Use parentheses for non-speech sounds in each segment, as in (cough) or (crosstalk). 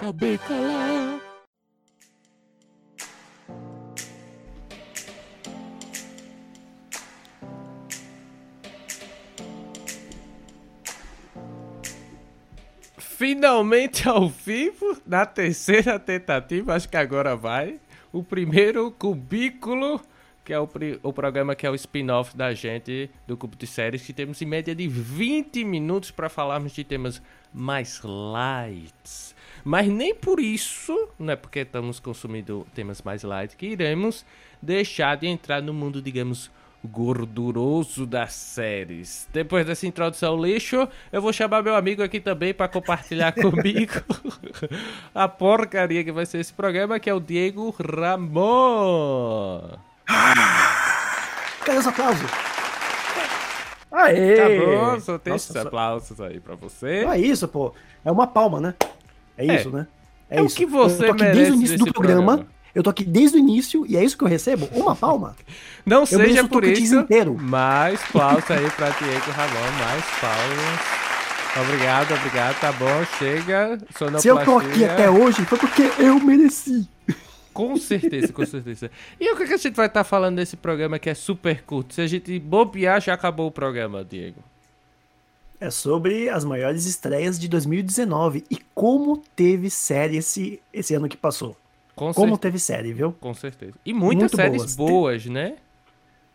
acabei calar. Finalmente ao vivo, na terceira tentativa, acho que agora vai. O primeiro cubículo, que é o, o programa que é o spin-off da gente do Cubo de Séries, que temos em média de 20 minutos para falarmos de temas mais light. Mas nem por isso, não é porque estamos consumindo temas mais light, que iremos deixar de entrar no mundo, digamos, gorduroso das séries. Depois dessa introdução lixo, eu vou chamar meu amigo aqui também para compartilhar (laughs) comigo a porcaria que vai ser esse programa, que é o Diego Ramon. Cadê os aplausos? Aê! Acabou, soltei esses aplausos aí pra você. Não é isso, pô. É uma palma, né? É, é. isso, né? É, é isso. o que você eu tô aqui desde o início do programa. programa. Eu tô aqui desde o início e é isso que eu recebo? Uma palma? (laughs) Não eu seja por isso, inteiro. mais (laughs) palmas aí pra Diego Ramon, mais palmas. Obrigado, obrigado, tá bom, chega. Se eu tô aqui até hoje, foi porque eu mereci. (laughs) Com certeza, com certeza. E o que a gente vai estar tá falando nesse programa que é super curto? Se a gente bobear, já acabou o programa, Diego. É sobre as maiores estreias de 2019 e como teve série esse, esse ano que passou. Com como teve série, viu? Com certeza. E muitas Muito séries boas, boas né?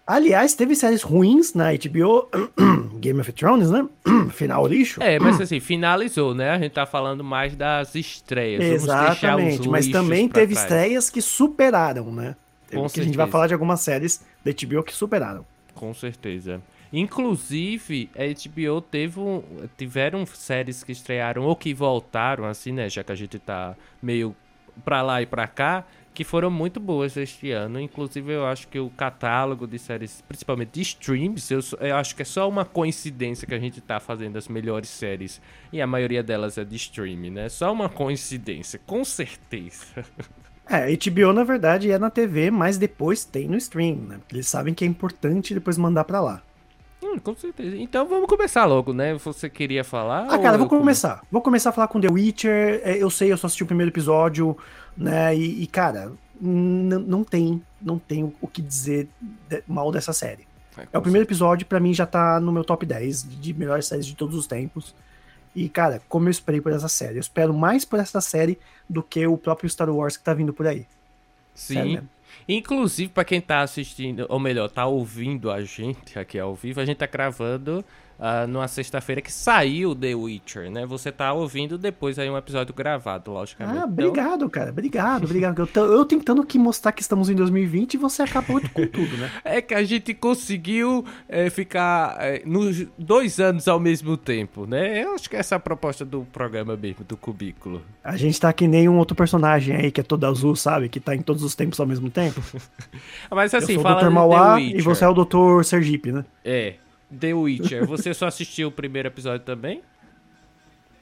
Aliás, teve séries ruins na HBO, (clears throat) Game of Thrones, né? (clears throat) Final lixo. É, mas assim, finalizou, né? A gente tá falando mais das estreias. Exatamente, mas também teve trás. estreias que superaram, né? Com que a gente vai falar de algumas séries da HBO que superaram. Com certeza. Inclusive, a HBO teve um, tiveram séries que estrearam ou que voltaram, assim, né? Já que a gente tá meio pra lá e pra cá, que foram muito boas este ano. Inclusive, eu acho que o catálogo de séries, principalmente de streams, eu, eu, acho que é só uma coincidência que a gente tá fazendo as melhores séries. E a maioria delas é de streaming, né? Só uma coincidência, com certeza. (laughs) É, HBO na verdade é na TV, mas depois tem no stream, né? Porque eles sabem que é importante depois mandar para lá. Hum, com certeza. Então vamos começar logo, né? Você queria falar? Ah, cara, vou começar. Vou começar a falar com The Witcher. É, eu sei, eu só assisti o primeiro episódio, né? E, e cara, não tem, não tem o que dizer mal dessa série. É, é o primeiro episódio, para mim já tá no meu top 10 de melhores séries de todos os tempos. E, cara, como eu esperei por essa série. Eu espero mais por essa série do que o próprio Star Wars que tá vindo por aí. Sim. Inclusive, para quem tá assistindo, ou melhor, tá ouvindo a gente aqui ao vivo, a gente tá gravando uh, numa sexta-feira que saiu The Witcher, né? Você tá ouvindo depois aí um episódio gravado, logicamente. Ah, então obrigado, então... cara. Obrigado, obrigado. Eu, tô, eu tentando que mostrar que estamos em 2020 e você acabou com tudo, né? (laughs) É que a gente conseguiu é, ficar é, nos dois anos ao mesmo tempo, né? Eu acho que essa é a proposta do programa mesmo, do Cubículo. A gente tá que nem um outro personagem aí que é todo azul, sabe? Que tá em todos os tempos ao mesmo tempo. (laughs) Mas assim, eu sou o Dr. Mauá e você é o Dr. Sergipe, né? É. The Witcher, você só assistiu o primeiro episódio também?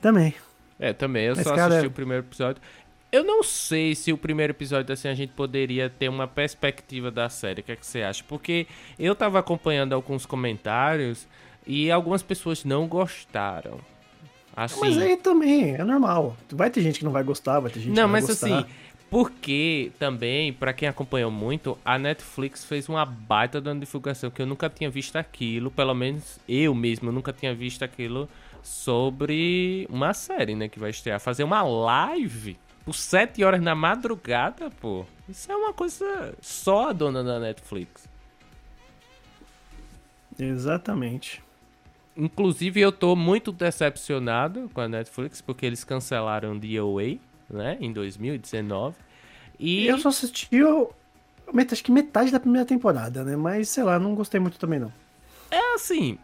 Também. É, também. Eu Mas, só cara... assisti o primeiro episódio. Eu não sei se o primeiro episódio, assim, a gente poderia ter uma perspectiva da série. O que, é que você acha? Porque eu tava acompanhando alguns comentários e algumas pessoas não gostaram. Assim... Mas aí também, é normal. Vai ter gente que não vai gostar, vai ter gente não, que não vai gostar. Não, mas assim, porque também, para quem acompanhou muito, a Netflix fez uma baita de uma divulgação que eu nunca tinha visto aquilo, pelo menos eu mesmo nunca tinha visto aquilo sobre uma série, né, que vai estrear. Fazer uma live por 7 horas na madrugada, pô. Isso é uma coisa só a dona da Netflix. Exatamente. Inclusive eu tô muito decepcionado com a Netflix porque eles cancelaram The Away né? Em 2019. E eu só assisti acho que metade da primeira temporada, né? Mas sei lá, não gostei muito também não. É assim,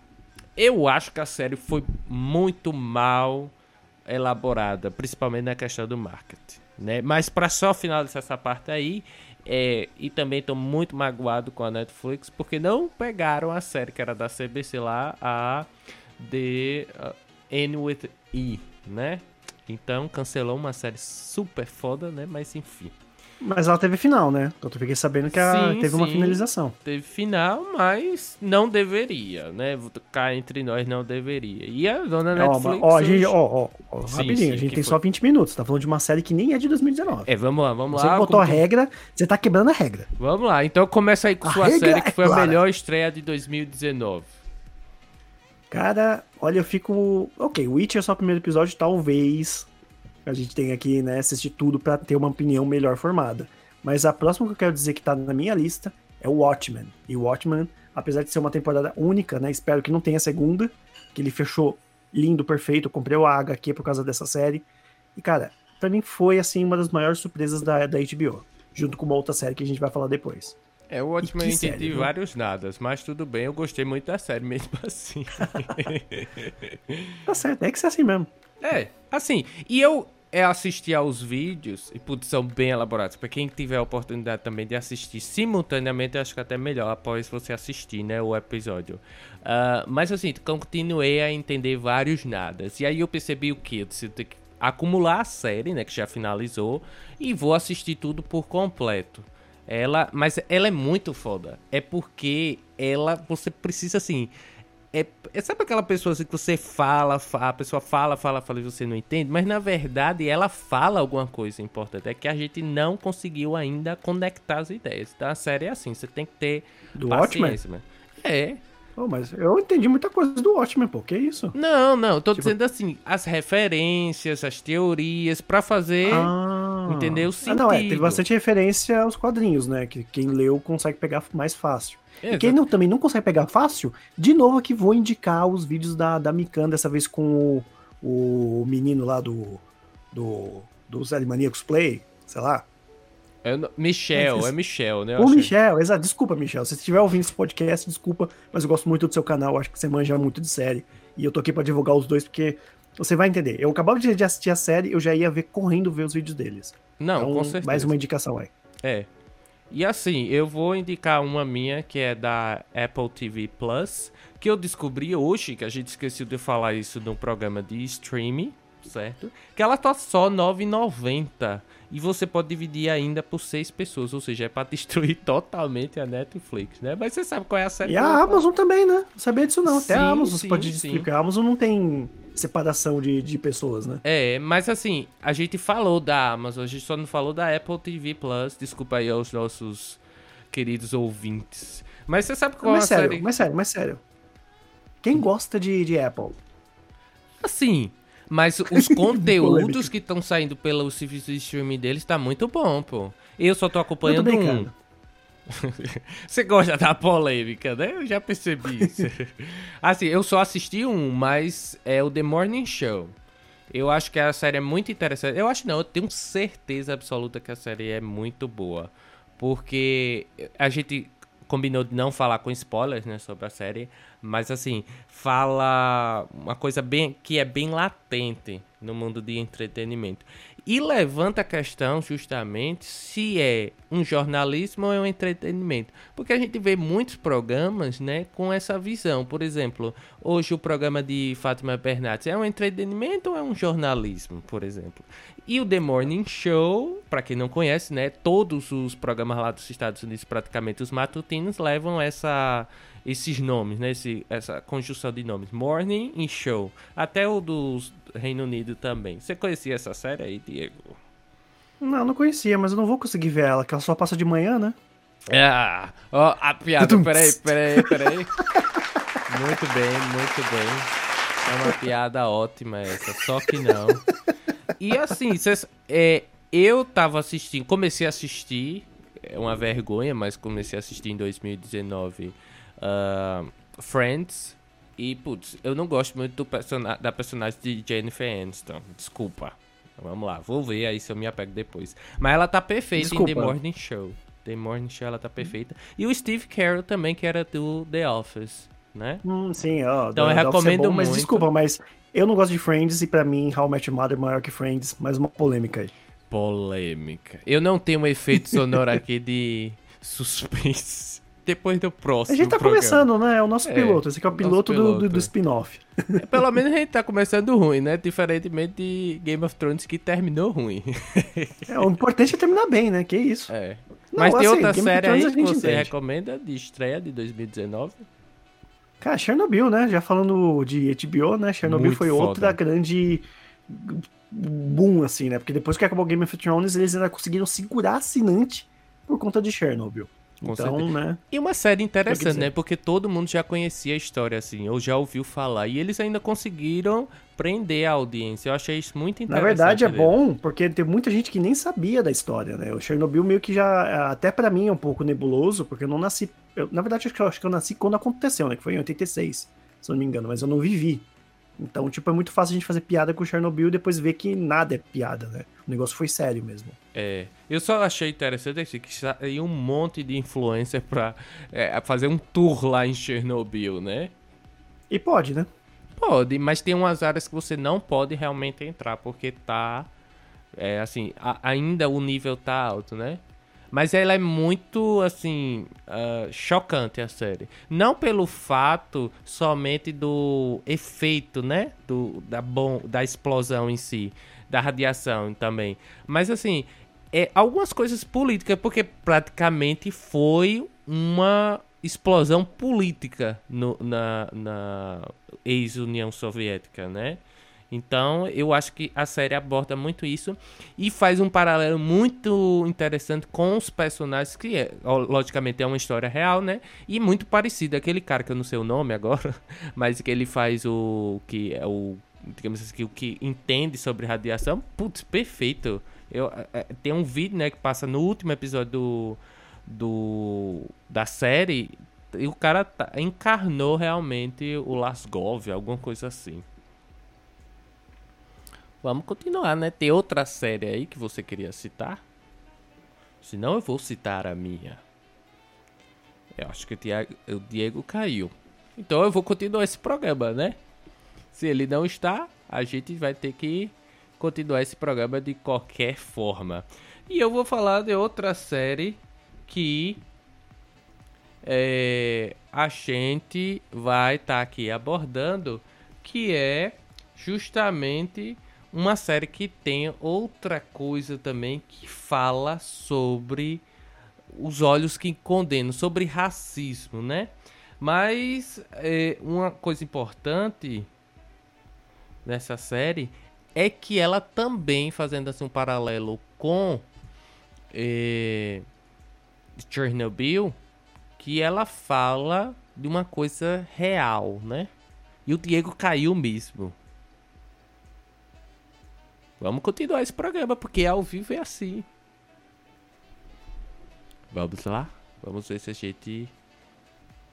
eu acho que a série foi muito mal elaborada, principalmente na questão do marketing, né? Mas para só finalizar essa parte aí, é, e também estou muito magoado com a Netflix porque não pegaram a série que era da CBC lá, a The uh, N with E, né? Então cancelou uma série super foda, né? Mas enfim. Mas ela teve final, né? Então eu fiquei sabendo que ela Sim, teve uma sim. finalização. Teve final, mas não deveria, né? Cá entre nós não deveria. E a dona É, Netflix. ó, a gente, ó, ó, Sim, rapidinho, sim, a gente tem foi? só 20 minutos. Tá falando de uma série que nem é de 2019. É, vamos lá, vamos Você lá. que botou a regra, você tá quebrando a regra. Vamos lá, então começa aí com A sua série é que foi a clara. melhor estreia de 2019. Cara, olha, eu fico. Ok, Witcher é só o primeiro episódio, talvez a gente tenha que né, assistir tudo pra ter uma opinião melhor formada. Mas a próxima que eu quero dizer que tá na minha lista é o Watchmen. E o Watchmen, apesar de ser uma temporada única, né? Espero que não tenha segunda, que ele fechou lindo, perfeito. Comprei o HQ por causa dessa série. E, cara, pra mim foi, assim, uma das maiores surpresas da, da HBO. Junto com uma outra série que a gente vai falar depois. É, o Watchmen que eu entendi série, vários nadas, mas tudo bem, eu gostei muito da série mesmo (laughs) assim. Tá certo, é que ser assim mesmo. é, assim, e eu é, assisti aos vídeos, e putz, são bem elaborados. Pra quem tiver a oportunidade também de assistir simultaneamente, eu acho que é até melhor após você assistir, né, o episódio. Ah, mas assim, continuei a entender vários nadas. E aí eu percebi o que? Eu disse, acumular a série, né, que já finalizou, e vou assistir tudo por completo. Ela, mas ela é muito foda. É porque ela, você precisa assim, é, é- sabe aquela pessoa assim que você fala, fa- a pessoa fala, fala, fala e você não entende, mas na verdade ela fala alguma coisa importante. É que a gente não conseguiu ainda conectar as ideias. Então a série é assim, você tem que ter Do Watchmen? paciência, mano. É. Pô, mas eu entendi muita coisa do Watchmen, pô. Que isso? Não, não, eu tô Tipo- dizendo assim, as referências, as teorias pra fazer Ah. Entendeu? Ah, não, é, teve bastante referência aos quadrinhos, né? Que quem leu consegue pegar mais fácil. E Exato. quem não, também não consegue pegar fácil, de novo aqui vou indicar os vídeos da, da Mikan, dessa vez com o, o menino lá do. do. dos Animaniacos Play, sei lá. É Michel, É, Michel, né? O. Michel, exato. Desculpa, Michel. Se você estiver ouvindo esse podcast, desculpa, mas eu gosto muito do seu canal, acho que você manja muito de série. E eu tô aqui pra divulgar os dois, porque você vai entender. Eu acabava de assistir a série, eu já ia ver correndo ver os vídeos deles. Não, então, com certeza. mais uma indicação aí. É. E assim, eu vou indicar uma minha que é da Apple TV Plus, que eu descobri hoje, que a gente esqueceu de falar isso no programa de streaming, certo? Que ela tá só R$ 9,90 e você pode dividir ainda por seis pessoas, ou seja, é pra destruir (laughs) totalmente a Netflix, né? Mas você sabe qual é a série E a. Amazon também, né? Não sabia disso não. Até Sim, a Amazon sim, você pode sim. distribuir. A Amazon não tem separação de, de pessoas, né? É, mas assim, a gente falou da Amazon, a gente só não falou da Apple TV Plus. Desculpa aí aos nossos queridos ouvintes. Mas você sabe qual é a mas sério, série? mas sério, mas sério. Quem gosta de, de Apple? Assim, mas (laughs) os conteúdos que estão saindo pelo serviço de streaming deles tá muito bom, pô. Eu só tô Eu tô acompanhando um. (laughs) Você gosta da polêmica, né? Eu já percebi isso. (laughs) assim, eu só assisti um, mas é o The Morning Show. Eu acho que a série é muito interessante. Eu acho não, eu tenho certeza absoluta que a série é muito boa. Porque a gente combinou de não falar com spoilers, né, sobre a série, mas assim, fala uma coisa bem que é bem latente no mundo de entretenimento. E levanta a questão justamente se é um jornalismo ou é um entretenimento. Porque a gente vê muitos programas, né, com essa visão. Por exemplo, hoje o programa de Fátima Bernardes é um entretenimento ou é um jornalismo, por exemplo. E o The Morning Show, para quem não conhece, né, todos os programas lá dos Estados Unidos, praticamente os matutinos, levam essa esses nomes, né, esse, essa conjunção de nomes, Morning e Show. Até o do Reino Unido também. Você conhecia essa série aí, Diego? Não, não conhecia, mas eu não vou conseguir ver ela, que ela só passa de manhã, né? Ah, ó, a piada, peraí, peraí, peraí. Muito bem, muito bem. É uma piada ótima essa, só que não. E assim, cês- é, eu tava assistindo, comecei a assistir, é uma vergonha, mas comecei a assistir em 2019 ah, Friends. E, putz, eu não gosto muito do persona da personagem de Jennifer Aniston. Desculpa. Vamos lá, vou ver aí se eu me apego depois. Mas ela tá perfeita em Desculpa. The Morning Show. The Morning Show ela tá perfeita. E o Steve Carell também, que era do The Office, né? Hum, sim, ó. Então eu The Office é recomendo bom, Mas muito. desculpa, mas eu não gosto de Friends e pra mim How I Met Your Mother é maior que Friends. Mais uma polêmica aí. Polêmica. Eu não tenho um efeito sonoro (laughs) aqui de suspense. Depois do próximo. A gente tá programa. começando, né? É o nosso É, piloto. Esse aqui é o nosso piloto, do, piloto. do, do spin-off. É, Pelo menos a gente tá começando ruim, né? Diferentemente de Game of Thrones que terminou ruim. É, o importante é terminar bem, né? Que isso. É. Não, Mas tem assim, outra Game série aí que você entende. recomenda de estreia de 2019? Cara, Chernobyl, né? Já falando de HBO, né? Chernobyl Muito foi foda. outra grande boom, assim, né? Porque depois que acabou Game of Thrones, eles ainda conseguiram segurar assinante por conta de Chernobyl. Com então, certeza. né? E uma série interessante, dizer- né? Porque todo mundo já conhecia a história, assim, ou já ouviu falar. E eles ainda conseguiram prender a audiência. Eu achei isso muito Na interessante. verdade é bom, porque tem muita gente que nem sabia da história, né? O Chernobyl meio que já, até pra mim, é um pouco nebuloso, porque eu não nasci. eu- na verdade, acho que, eu, acho que eu nasci quando aconteceu, né? Que foi em 86, se eu não me engano, mas eu não vivi. Então, tipo, é muito fácil a gente fazer piada com Chernobyl e depois ver que nada é piada, né? O negócio foi sério mesmo. É, eu só achei interessante assim, que saiu um monte de influencer pra é, fazer um tour lá em Chernobyl, né? E pode, né? Pode, mas tem umas áreas que você não pode realmente entrar, porque tá. É assim, a- ainda o nível tá alto, né? Mas ela é muito, assim, ah, chocante a série. Não pelo fato somente do efeito, né? Do, da, bom, da explosão em si, da radiação também. Mas, assim, é, algumas coisas políticas, porque praticamente foi uma explosão política no- na, na ex-União Soviética, né? Então, eu acho que a série aborda muito isso e faz um paralelo muito interessante com os personagens, que é, logicamente é uma história real, né? E muito parecido. Aquele cara que eu não sei o nome agora, (laughs) mas que ele faz o que é o digamos assim, o que entende sobre radiação, putz, perfeito. Eu, é, é, tem um vídeo, né, que passa no último episódio do, do da série e o cara tá- encarnou realmente o Lasgov, alguma coisa assim. Vamos continuar, né? Tem outra série aí que você queria citar? Senão eu vou citar a minha. Eu acho que o Diego, o Diego caiu. Então eu vou continuar esse programa, né? Se ele não está, a gente vai ter que continuar esse programa de qualquer forma. E eu vou falar de outra série que é, a gente vai estar aqui abordando, que é justamente uma série que tem outra coisa também que fala sobre os olhos que condenam, sobre racismo, né? Mas é, uma coisa importante nessa série é que ela também, fazendo assim um paralelo com é, Chernobyl, que ela fala de uma coisa real, né? E o Diego caiu mesmo. Vamos continuar esse programa, porque ao vivo é assim. Vamos lá? Vamos ver se a gente.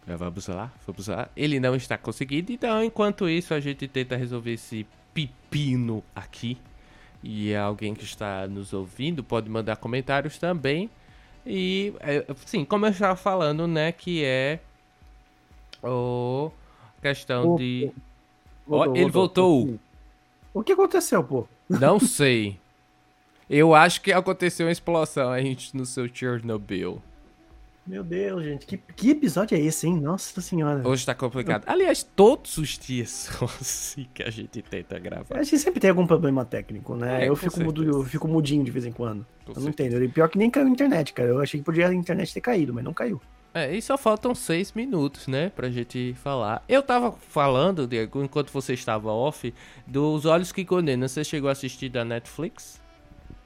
Vamos lá, vamos lá. Ele não está conseguindo, então enquanto isso a gente tenta resolver esse pepino aqui. E alguém que está nos ouvindo pode mandar comentários também. E, é, sim, como eu estava falando, né, que é o questão O- de... Voltou, Ó, ele voltou. O que aconteceu, pô? Não sei. Eu acho que aconteceu uma explosão aí no seu Chernobyl. Meu Deus, gente. Que, que episódio é esse, hein? Nossa senhora. Hoje tá complicado. Aliás, todos os dias (laughs) são assim que a gente tenta gravar. A gente sempre tem algum problema técnico, né? É, eu, fico mudo, eu fico mudinho de vez em quando. Com eu não certeza. entendo. E pior que nem caiu a internet, cara. Eu achei que podia a internet ter caído, mas não caiu. É, e só faltam seis minutos, né, pra gente falar. Eu tava falando, Diego, enquanto você estava off, dos Olhos que Condenam. Você chegou a assistir da Netflix?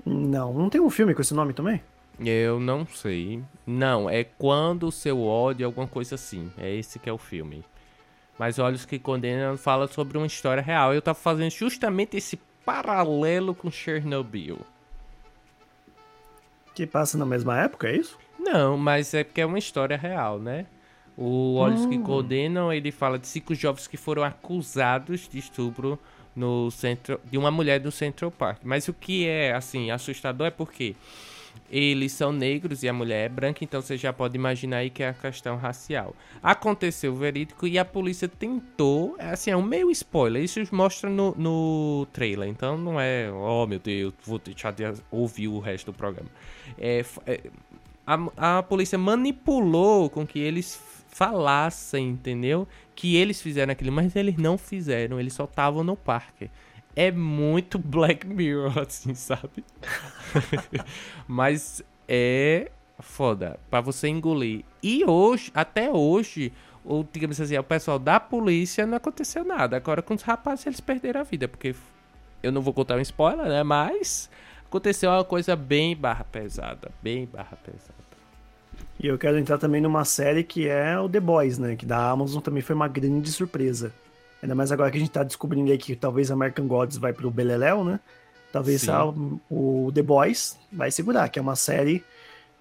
Não, não tem um filme com esse nome também? Eu não sei. Não, é Quando o Seu Ódio, alguma coisa assim. É esse que é o filme. Mas Olhos que Condenam fala sobre uma história real. Eu tava fazendo justamente esse paralelo com Chernobyl. Que passa na mesma época, é isso? Não, mas é porque é uma história real, né? O Olhos que Hum. Condenam, ele fala de cinco jovens que foram acusados de estupro no centro de uma mulher do Central Park. Mas o que é assim assustador é porque eles são negros e a mulher é branca, então você já pode imaginar aí que é a questão racial. Aconteceu o verídico e a polícia tentou, é assim, é um meio spoiler, isso mostra no, no trailer, então não é, oh meu Deus, vou deixar de ouvir o resto do programa. É, é, a, a polícia manipulou com que eles falassem, entendeu? Que eles fizeram aquilo, mas eles não fizeram, eles só estavam no parque. É muito (laughs) Black Mirror, assim, sabe? (laughs) mas é foda para você engolir. E hoje, até hoje, ou digamos assim, o pessoal da polícia não aconteceu nada. Agora com os rapazes eles perderam a vida, porque eu não vou contar um spoiler, né? Mas aconteceu uma coisa bem barra pesada, bem barra pesada. E eu quero entrar também numa série que é o The Boys, né? Que da Amazon também foi uma grande surpresa. Ainda mais agora que a gente tá descobrindo aí que talvez American Gods vai pro Beleléu, né? Talvez a, o The Boys vai segurar, que é uma série,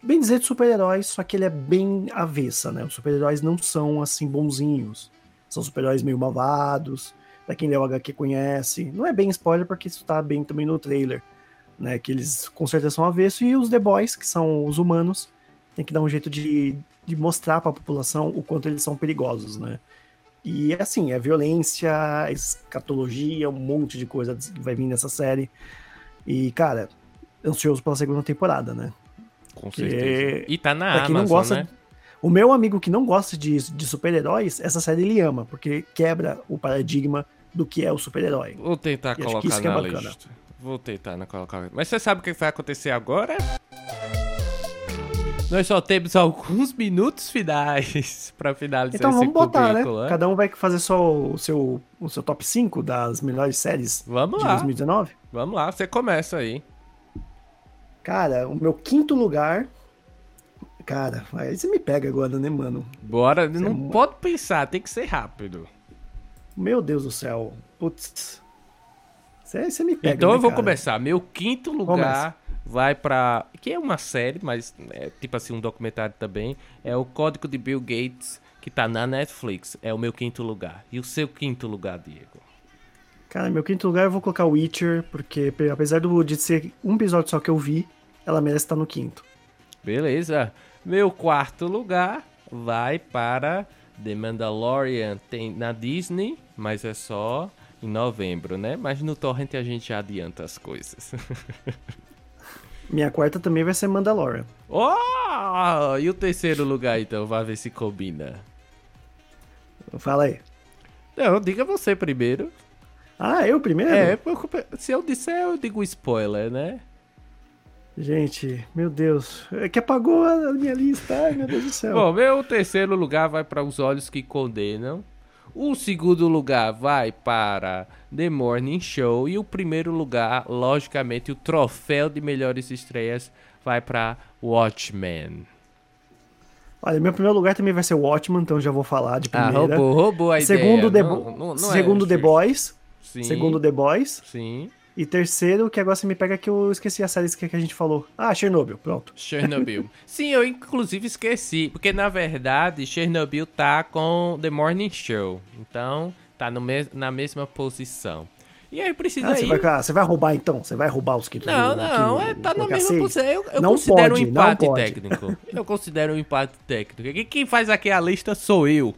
bem dizer, de super-heróis, só que ele é bem avessa, né? Os super-heróis não são, assim, bonzinhos. São super-heróis meio malvados, pra quem leu o HQ conhece. Não é bem spoiler, porque isso tá bem também no trailer, né? Que eles com certeza são avesso. E os The Boys, que são os humanos, tem que dar um jeito de, de mostrar para a população o quanto eles são perigosos, né? E assim, é violência, escatologia, um monte de coisa que vai vir nessa série. E, cara, ansioso pela segunda temporada, né? Com certeza. E tá na Amazon, não gosta, né? O meu amigo que não gosta de, de super-heróis, essa série ele ama, porque quebra o paradigma do que é o super-herói. Vou tentar e colocar é na é lista. Vou tentar na colocar. Mas você sabe o que vai acontecer agora? Nós só temos alguns minutos finais (laughs) para finalizar então, esse vamos botar, né? né? Cada um vai fazer só o seu, o seu top 5 das melhores séries vamos de lá. 2019? Vamos lá, você começa aí. Cara, o meu quinto lugar. Cara, aí você me pega agora, né, mano? Bora, você não é... pode pensar, tem que ser rápido. Meu Deus do céu. Putz. Você me pega. Então né, eu vou cara? começar. Meu quinto lugar vai para que é uma série, mas é tipo assim um documentário também. É o Código de Bill Gates que tá na Netflix. É o meu quinto lugar. E o seu quinto lugar, Diego? Cara, meu quinto lugar eu vou colocar Witcher, porque apesar do, de ser um episódio só que eu vi, ela merece estar no quinto. Beleza. Meu quarto lugar vai para The Mandalorian. Tem na Disney, mas é só em novembro, né? Mas no Torrent a gente já adianta as coisas. (laughs) Minha quarta também vai ser Mandalorian. Oh! E o terceiro lugar, então? Vai ver se combina. Fala aí. Não, diga você primeiro. Ah, eu primeiro? É, se eu disser, eu digo spoiler, né? Gente, meu Deus. É que apagou a minha lista. Ai, meu Deus do céu. Bom, meu terceiro lugar vai para Os Olhos que Condenam. O segundo lugar vai para The Morning Show. E o primeiro lugar, logicamente, o troféu de melhores estreias vai para Watchmen. Olha, meu primeiro lugar também vai ser Watchmen, então já vou falar de ah, primeira. Ah, roubou, roubou a segundo ideia. The, não, não, não segundo é The Boys. Sim. Segundo The Boys. Sim. E terceiro, que agora você me pega que eu esqueci a série que a gente falou. Ah, Chernobyl, pronto. Chernobyl. (laughs) Sim, eu inclusive esqueci, porque na verdade Chernobyl tá com The Morning Show. Então, tá no me na mesma posição. E aí precisa ah, ir... Você vai, você vai roubar então? Você vai roubar os que Não, não, é, tá na mesma posição. Eu, eu não considero pode, um empate técnico. Eu considero um empate técnico. Quem faz aqui a lista sou eu.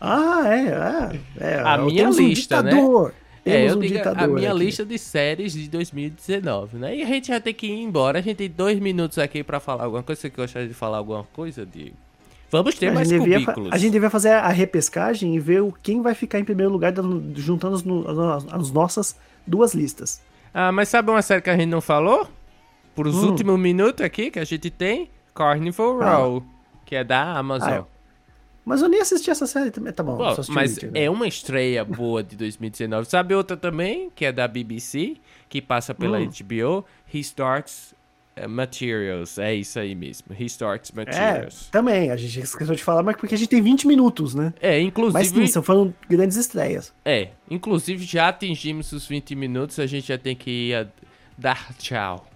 Ah, é, é. é a minha lista, um né? É, eu um digo a minha aqui. lista de séries de 2019, né? E a gente já tem que ir embora. A gente tem dois minutos aqui para falar alguma coisa. Você gostaria de falar alguma coisa, Diego? Vamos ter a mais cubículos. a gente devia fazer a repescagem e ver quem vai ficar em primeiro lugar, juntando as, as nossas duas listas. Ah, mas sabe uma série que a gente não falou? Por os hum. últimos minutos aqui que a gente tem? Carnival ah. Row, que é da Amazon. Ah, mas eu nem assisti essa série também. Tá bom, bom mas né? é uma estreia boa de 2019. Sabe outra também, que é da BBC, que passa pela hum. HBO? He Starts eh, Materials. É isso aí mesmo. He Starts Materials. É, também. A gente esqueceu de falar, mas porque a gente tem 20 minutos, né? É, inclusive... Mas sim, são falando grandes estreias. É, inclusive já atingimos os 20 minutos, a gente já tem que ir dar tchau.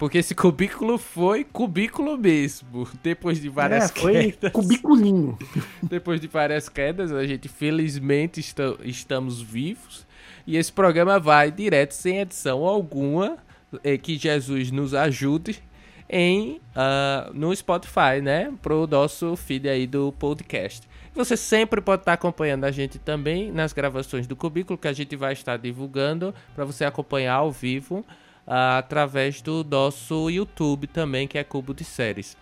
Porque esse cubículo foi cubículo mesmo. Depois de várias é, foi quedas. Cubiculinho. Depois de várias quedas, a gente felizmente está, estamos vivos. E esse programa vai direto, sem edição alguma. É, que Jesus nos ajude em uh, no Spotify, né? Pro nosso feed aí do podcast. Você sempre pode estar acompanhando a gente também nas gravações do Cubículo, que a gente vai estar divulgando para você acompanhar ao vivo através do nosso YouTube também, que é Cubo de Séries.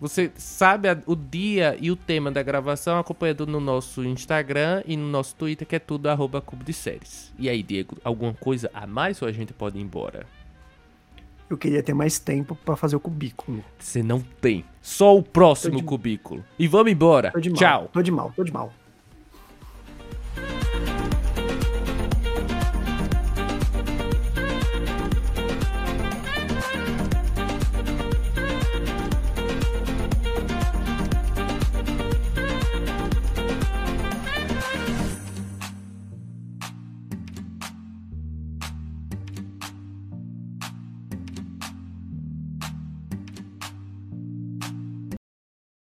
Você sabe o dia e o tema da gravação acompanhando no nosso Instagram e no nosso Twitter, que é tudo arroba Cubo de Séries. E aí, Diego, alguma coisa a mais ou a gente pode ir embora? Eu queria ter mais tempo para fazer o cubículo. Você não tem. Só o próximo cubículo. E vamos embora. Tô de mal, Tchau. Tô de mal, tô de mal.